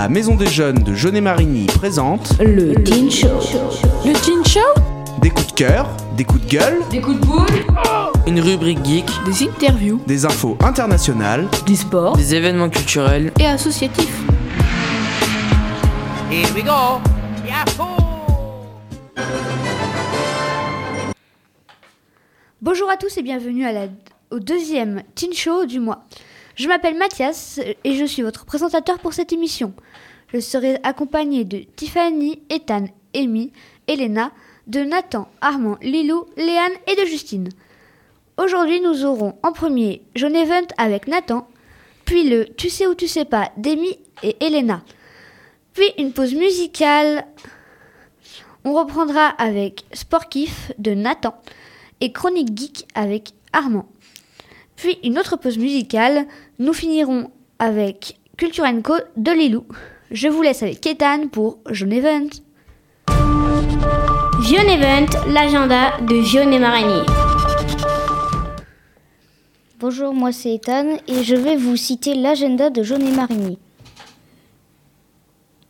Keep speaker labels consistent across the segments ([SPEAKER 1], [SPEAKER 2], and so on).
[SPEAKER 1] La Maison des Jeunes de Jeunet-Marigny présente
[SPEAKER 2] Le Teen Show.
[SPEAKER 3] Le Teen Show
[SPEAKER 1] des coups de cœur, des coups de gueule,
[SPEAKER 3] Des coups de boule
[SPEAKER 4] Une rubrique geek,
[SPEAKER 3] Des interviews
[SPEAKER 1] des infos internationales.
[SPEAKER 3] Du sport
[SPEAKER 4] des événements culturels.
[SPEAKER 3] et associatifs
[SPEAKER 5] Here we go.
[SPEAKER 2] Bonjour à tous et bienvenue à la- au deuxième Teen Show du mois. Je m'appelle Mathias et je suis votre présentateur pour cette émission. Je serai accompagné de Tiffany, Ethan, Amy, Elena, de Nathan, Armand, Lilou, Léane et de Justine. Aujourd'hui, nous aurons en premier John Event avec Nathan, puis le Tu sais ou tu sais pas d'Amy et Elena, puis une pause musicale. On reprendra avec Sport Kiff de Nathan et Chronique Geek avec Armand. Puis une autre pause musicale. Nous finirons avec Culture Co de Lilou. Je vous laisse avec Ketan pour Jaune Event.
[SPEAKER 6] Vion Event, l'agenda de Vion et Marigny.
[SPEAKER 7] Bonjour, moi c'est Ethan et je vais vous citer l'agenda de Jaune et Marigny.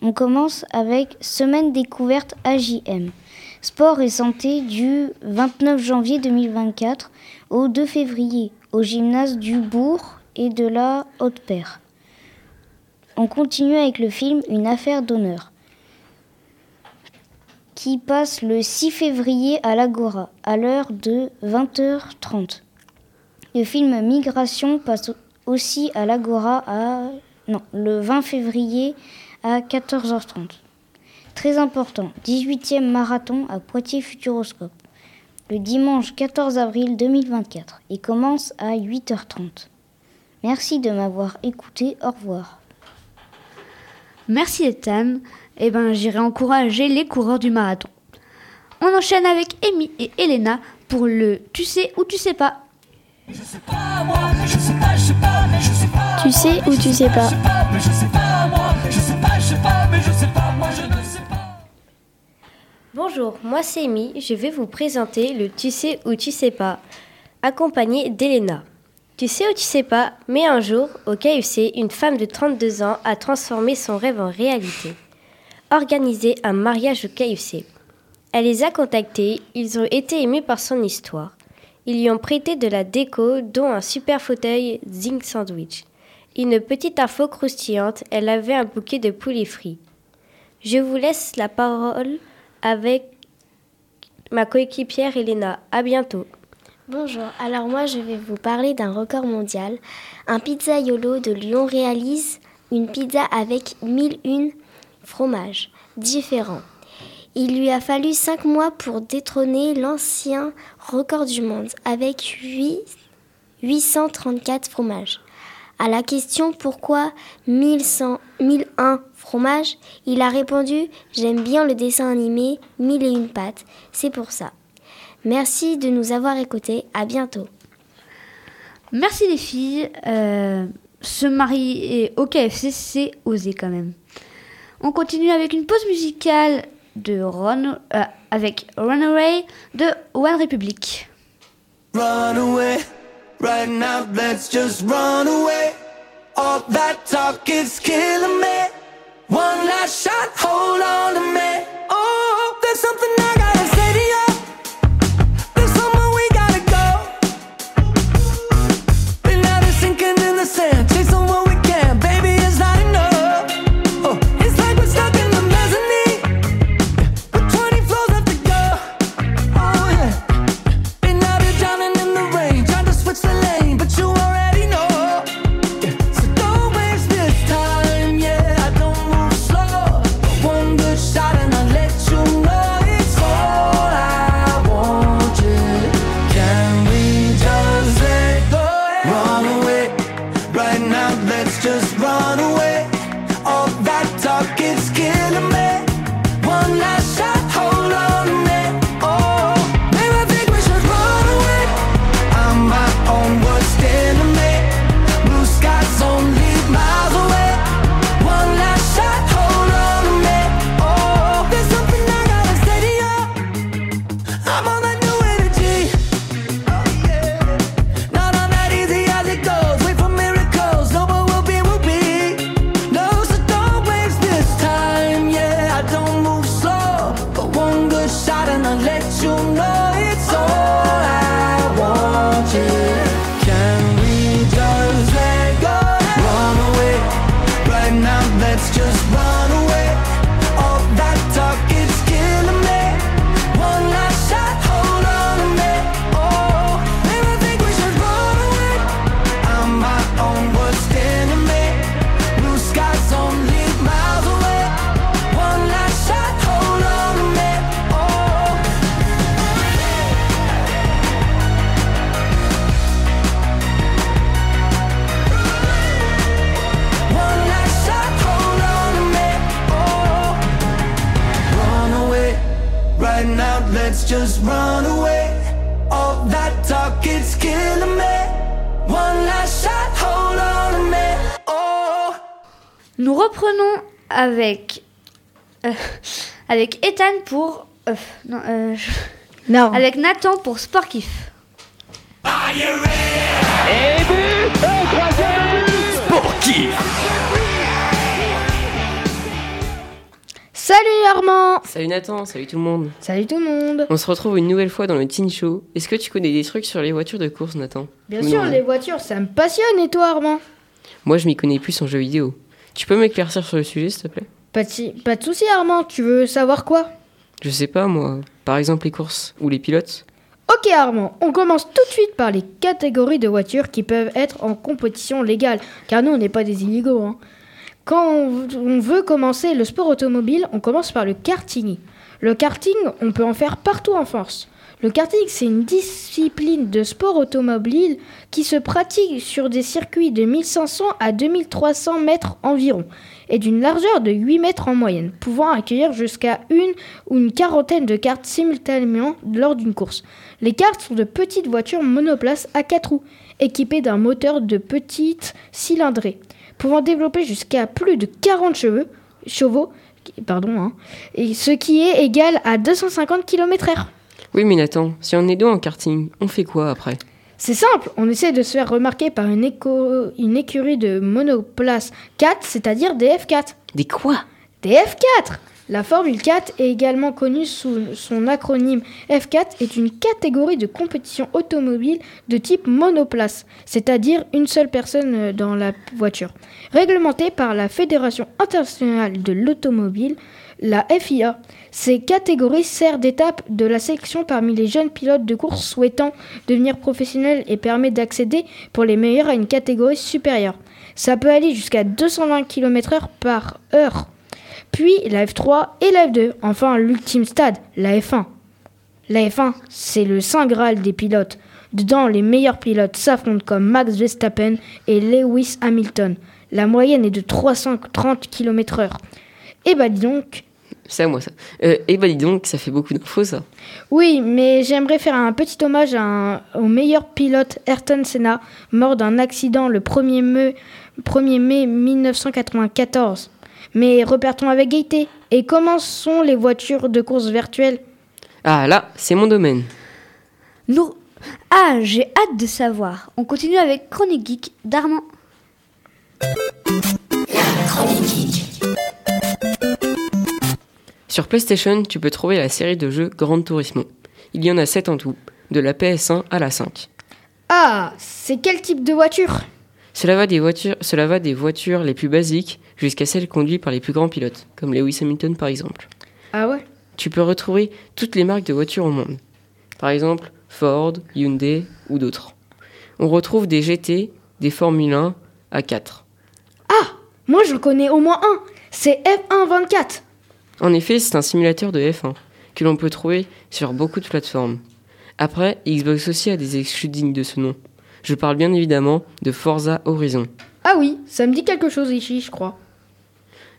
[SPEAKER 7] On commence avec Semaine découverte AJM. Sport et santé du 29 janvier 2024 au 2 février au gymnase du Bourg et de la Haute-Père. On continue avec le film Une affaire d'honneur qui passe le 6 février à l'Agora à l'heure de 20h30. Le film Migration passe aussi à l'Agora à non, le 20 février à 14h30. Très important, 18e marathon à Poitiers Futuroscope. Le dimanche 14 avril 2024 et commence à 8h30. Merci de m'avoir écouté, au revoir.
[SPEAKER 2] Merci Ethan. Eh ben, j'irai encourager les coureurs du marathon. On enchaîne avec Amy et Elena pour le Tu sais ou tu sais pas.
[SPEAKER 6] Tu sais ou tu sais pas
[SPEAKER 8] Bonjour, moi c'est Amy, je vais vous présenter le Tu sais ou tu sais pas, accompagné d'Elena. Tu sais ou tu sais pas, mais un jour, au KFC, une femme de 32 ans a transformé son rêve en réalité. Organisé un mariage au KFC. Elle les a contactés, ils ont été émus par son histoire. Ils lui ont prêté de la déco, dont un super fauteuil Zing Sandwich. Une petite info croustillante, elle avait un bouquet de poulet frits. Je vous laisse la parole avec ma coéquipière Elena. À bientôt.
[SPEAKER 6] Bonjour, alors moi je vais vous parler d'un record mondial. Un pizzaiolo de Lyon réalise une pizza avec 1001 fromages différents. Il lui a fallu 5 mois pour détrôner l'ancien record du monde avec 8 834 fromages. À la question pourquoi 1100, 1001 fromages, il a répondu J'aime bien le dessin animé Mille et une c'est pour ça. Merci de nous avoir écoutés, à bientôt.
[SPEAKER 2] Merci les filles. Euh, se marier au KFC, c'est osé quand même. On continue avec une pause musicale de Ron, euh, avec Runaway de One Republic.
[SPEAKER 9] Run away, right now, let's just run away. All that talk is killing me. I'm on the
[SPEAKER 2] Nous reprenons avec euh, avec Ethan pour euh, non, euh, je-
[SPEAKER 7] Non.
[SPEAKER 2] avec Nathan pour Sport Kiff.
[SPEAKER 10] Salut Armand
[SPEAKER 11] Salut Nathan, salut tout le monde.
[SPEAKER 10] Salut tout le monde
[SPEAKER 11] On se retrouve une nouvelle fois dans le Teen Show. Est-ce que tu connais des trucs sur les voitures de course, Nathan?
[SPEAKER 10] Bien
[SPEAKER 11] Oui,
[SPEAKER 10] sûr,
[SPEAKER 11] non.
[SPEAKER 10] les voitures, ça me passionne et toi Armand?
[SPEAKER 11] Moi, je m'y connais plus en jeux vidéo. Tu peux m'éclaircir sur le sujet, s'il te plaît?
[SPEAKER 10] Pas de, si- pas de soucis Armand, tu veux savoir quoi?
[SPEAKER 11] Je sais pas, moi. Par exemple, les courses ou les pilotes
[SPEAKER 10] Ok Armand, on commence tout de suite par les catégories de voitures qui peuvent être en compétition légale, car nous on n'est pas des illégaux. hein. Quand on, on veut commencer le sport automobile, on commence par le karting. Le karting, on peut en faire partout en France. Le karting, c'est une discipline de sport automobile qui se pratique sur des circuits de 1500 à 2300 mètres environ et d'une largeur de 8 mètres en moyenne, pouvant accueillir jusqu'à une ou une quarantaine de cartes simultanément lors d'une course. Les cartes sont de petites voitures monoplaces à 4 roues, équipées d'un moteur de petite cylindrée, pouvant développer jusqu'à plus de 40 cheveux, chevaux, hein, ce qui est égal à 250 km/h.
[SPEAKER 11] Oui, mais Nathan, si on est deux en karting, on fait quoi après?
[SPEAKER 10] C'est simple, on essaie de se faire remarquer par une, éco- une écurie de monoplace 4, c'est-à-dire des F4.
[SPEAKER 11] Des quoi?
[SPEAKER 10] Des F4 La Formule 4 est également connue sous son acronyme F4 est une catégorie de compétition automobile de type monoplace, c'est-à-dire une seule personne euh, dans la voiture. Réglementée par la Fédération internationale de l'automobile, la FIA. Ces catégories servent d'étape de la sélection parmi les jeunes pilotes de course souhaitant devenir professionnels et permet d'accéder pour les meilleurs à une catégorie supérieure. Ça peut aller jusqu'à 220 km/h par heure puis la F3 et la F2, enfin l'ultime stade, la F1. La F1, c'est le saint graal des pilotes. Dedans, les meilleurs pilotes s'affrontent comme Max Verstappen et Lewis Hamilton. La moyenne est de 330 km/h. Et bah dis donc,
[SPEAKER 11] C'est à moi ça. Euh, et bah dis donc, ça fait beaucoup d'infos ça.
[SPEAKER 10] oui, mais j'aimerais faire un petit hommage à un- au meilleur pilote Ayrton Senna, mort d'un accident le 1er mai, 1er mai 1994. Mais repartons avec gaieté. Et comment sont les voitures de course virtuelles?
[SPEAKER 11] Ah là, c'est mon domaine.
[SPEAKER 2] Nous Ah, j'ai hâte de savoir. On continue avec Chronique Geek d'Armand.
[SPEAKER 11] Sur PlayStation, tu peux trouver la série de jeux Gran Turismo. Il y en a 7 en tout, de la PS1 à la 5.
[SPEAKER 10] Ah, c'est quel type de voiture?
[SPEAKER 11] Cela va des voitures, cela va des voitures les plus basiques jusqu'à celles conduites par les plus grands pilotes, comme Lewis Hamilton par exemple.
[SPEAKER 10] Ah ouais?
[SPEAKER 11] Tu peux retrouver toutes les marques de voitures au monde. Par exemple, Ford, Hyundai ou d'autres. On retrouve des GT, des Formule 1 à 4.
[SPEAKER 10] Moi, je connais au moins un. C'est F124.
[SPEAKER 11] En effet, c'est un simulateur de F1 que l'on peut trouver sur beaucoup de plateformes. Après, Xbox aussi a des exclus dignes de ce nom. Je parle bien évidemment de Forza Horizon.
[SPEAKER 10] Ah oui, ça me dit quelque chose ici, je crois.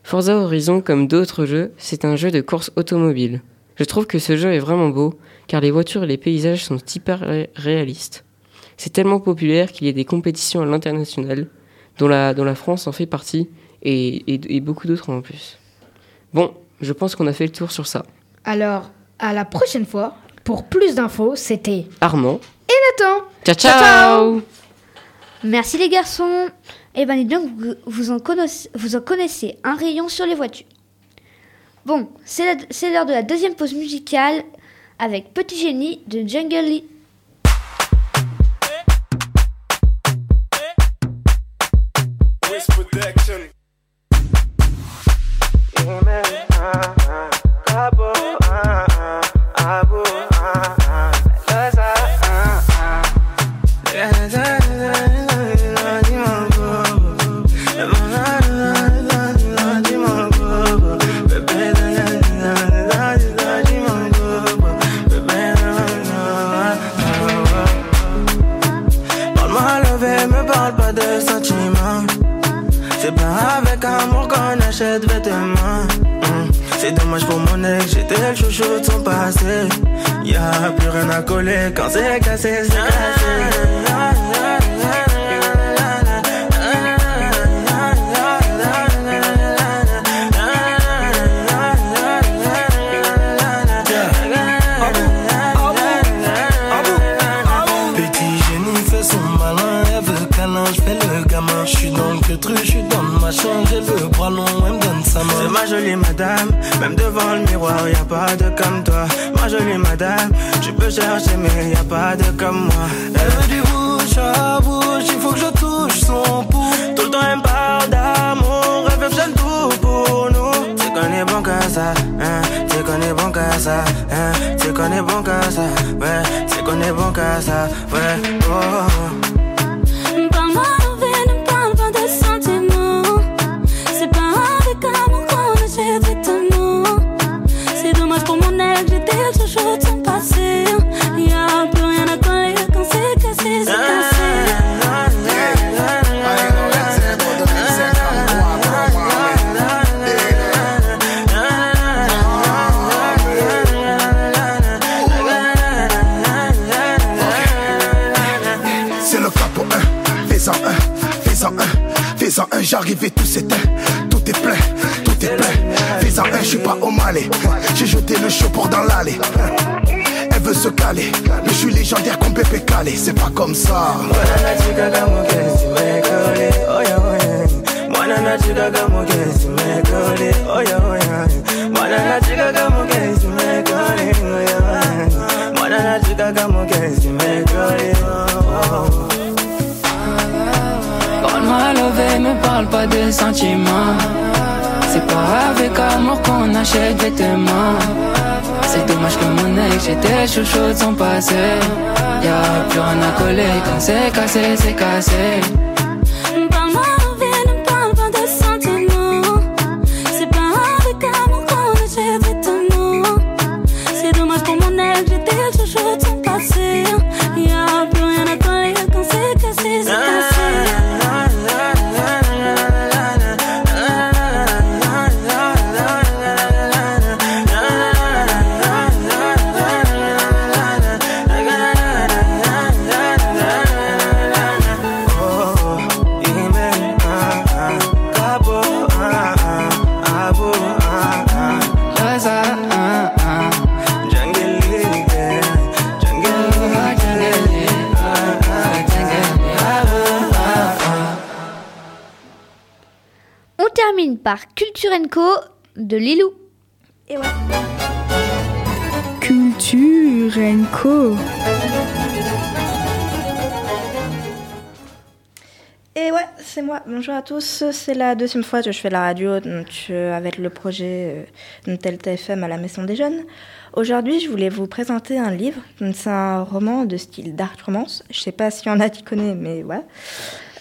[SPEAKER 11] Forza Horizon, comme d'autres jeux, c'est un jeu de course automobile. Je trouve que ce jeu est vraiment beau, car les voitures et les paysages sont hyper ré- réalistes. C'est tellement populaire qu'il y a des compétitions à l'international, dont la, dont la France en fait partie, et, et- et beaucoup d'autres en plus. Bon, je pense qu'on a fait le tour sur ça.
[SPEAKER 10] Alors, à la prochaine fois, pour plus d'infos, c'était
[SPEAKER 11] Armand,
[SPEAKER 10] Nathan.
[SPEAKER 11] ciao
[SPEAKER 10] Ciao,
[SPEAKER 11] ciao,
[SPEAKER 2] Merci les garçons. Eh ben, donc, vous, en connaissez, vous en connaissez un rayon sur les voitures. Bon, c'est l'heure de la deuxième pause musicale avec Petit Génie de Jungle
[SPEAKER 12] love. Plus rien à coller quand c'est cassé, c'est cassé. Jolie madame, même devant le miroir, y a pas de comme toi. Ma jolie madame, tu peux chercher, mais y a pas de comme moi. Elle veut du bouche à bouche, il faut que je touche son pouls. Tout le temps elle me parle d'amour, elle veut tout pour nous. Qu'on est bon qu'à ça, hein, qu'on est bon qu'à ça, hein, qu'on est bon qu'à ça, ouais, qu'on est bon qu'à ça, ouais, oh.
[SPEAKER 13] Et tout s'éteint, tout est plein, tout est plein. Fais-en un, je suis pas au malais, j'ai jeté le pour dans l'allée. Elle veut se caler, mais je suis légendaire comme Pépé Calé, c'est pas comme ça.
[SPEAKER 14] C'est pas avec amour qu'on achète vêtements. C'est dommage que mon ex, j'étais chouchou de son passé. Y'a plus rien à coller quand c'est cassé, c'est cassé.
[SPEAKER 2] Termine par Culture Co de Lilou.
[SPEAKER 15] Et ouais. Culture Co. Et ouais, c'est moi. Bonjour à tous. C'est la deuxième fois que je fais la radio donc, euh, avec le projet euh, Delta FM à la Maison des Jeunes. Aujourd'hui, je voulais vous présenter un livre. C'est un roman de style dark romance. Je sais pas s'il y en a qui connaissent, mais ouais.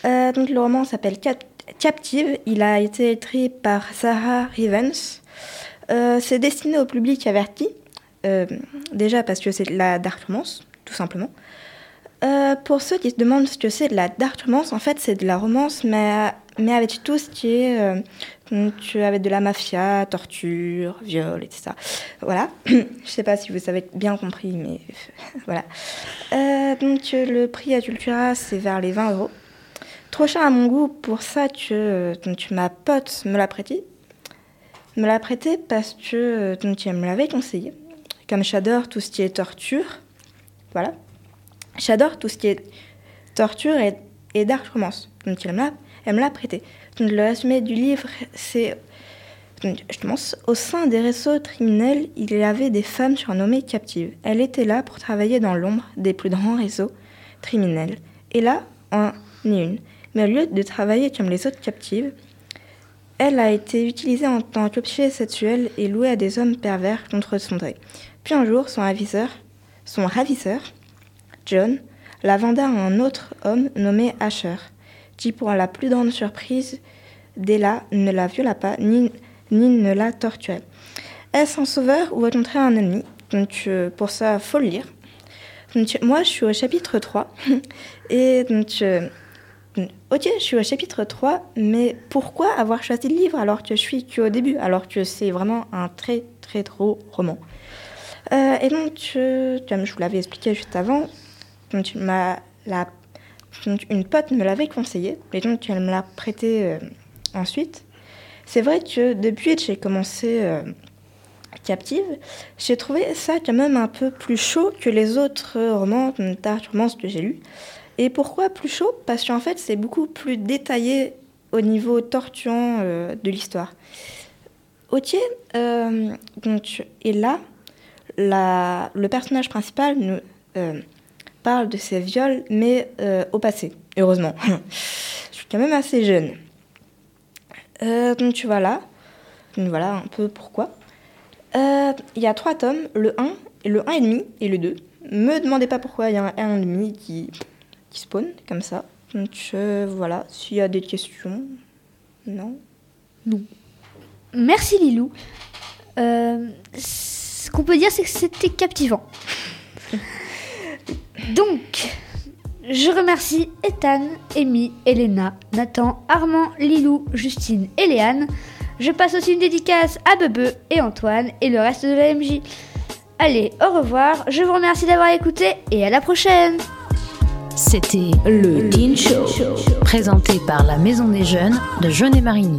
[SPEAKER 15] Euh, donc, le roman s'appelle Cap- Captive. Il a été écrit par Sarah Rivens. Euh, c'est destiné au public averti. Euh, déjà parce que c'est de la dark romance, tout simplement. Euh, pour ceux qui se demandent ce que c'est de la dark romance, en fait, c'est de la romance, mais, mais avec tout ce qui est. avec de la mafia, torture, viol, etc. Voilà. Je sais pas si vous avez bien compris, mais voilà. Donc, le prix à Cultura, c'est vers les 20 euros. Trop cher à mon goût, pour ça que euh, donc, ma pote me l'a prêté. Me l'a prêté parce que euh, donc, elle me l'avait conseillé. Comme j'adore tout ce qui est torture. Voilà. J'adore tout ce qui est torture et, et dark romance. Donc elle me l'a, prêté. Donc le résumé du livre, c'est je commence. Au sein des réseaux criminels, il y avait des femmes surnommées captives. Elles étaient là pour travailler dans l'ombre des plus grands réseaux criminels. Et là, en est une. Mais au lieu de travailler comme les autres captives, elle a été utilisée en tant qu'objet sexuel et louée à des hommes pervers contre son gré. Puis un jour, son ravisseur, John, la venda à un autre homme nommé Asher, qui, pour la plus grande surprise, là, ne la viola pas ni, ni ne la torturait. Est-ce un sauveur ou au contraire un ennemi? Donc, euh, pour ça, faut le lire. Moi, je suis au chapitre 3. Et donc, euh, Ok, je suis au chapitre 3, mais pourquoi avoir choisi le livre alors que je suis qu'au début, alors que c'est vraiment un très très gros roman Euh, Et donc, euh, comme je vous l'avais expliqué juste avant, donc, la, une pote me l'avait conseillé, et donc elle me l'a prêté euh, ensuite. C'est vrai que depuis que j'ai commencé Captive, j'ai trouvé ça quand même un peu plus chaud que les autres romans, romance que j'ai lus. Et pourquoi plus chaud? Parce qu'en fait, c'est beaucoup plus détaillé au niveau tortuant euh, de l'histoire. Ok, euh, donc, et là, le personnage principal nous euh, parle de ses viols, mais au passé, heureusement. Je suis quand même assez jeune. Donc voilà, donc voilà un peu pourquoi. Il y a trois tomes, le 1, et le 1 et le 2. Me demandez pas pourquoi il y a un 1 et demi qui, qui spawn comme ça. Donc euh, voilà, s'il y a des questions, non.
[SPEAKER 2] Merci Lilou. Euh, ce qu'on peut dire, c'est que c'était captivant. Donc, je remercie Ethan, Amy, Elena, Nathan, Armand, Lilou, Justine et Léane. Je passe aussi une dédicace à Bebe et Antoine et le reste de la MJ. Allez, au revoir, je vous remercie d'avoir écouté et à la prochaine
[SPEAKER 16] C'était le Teen Show, présenté par la Maison des Jeunes de Jeunet-Marigny.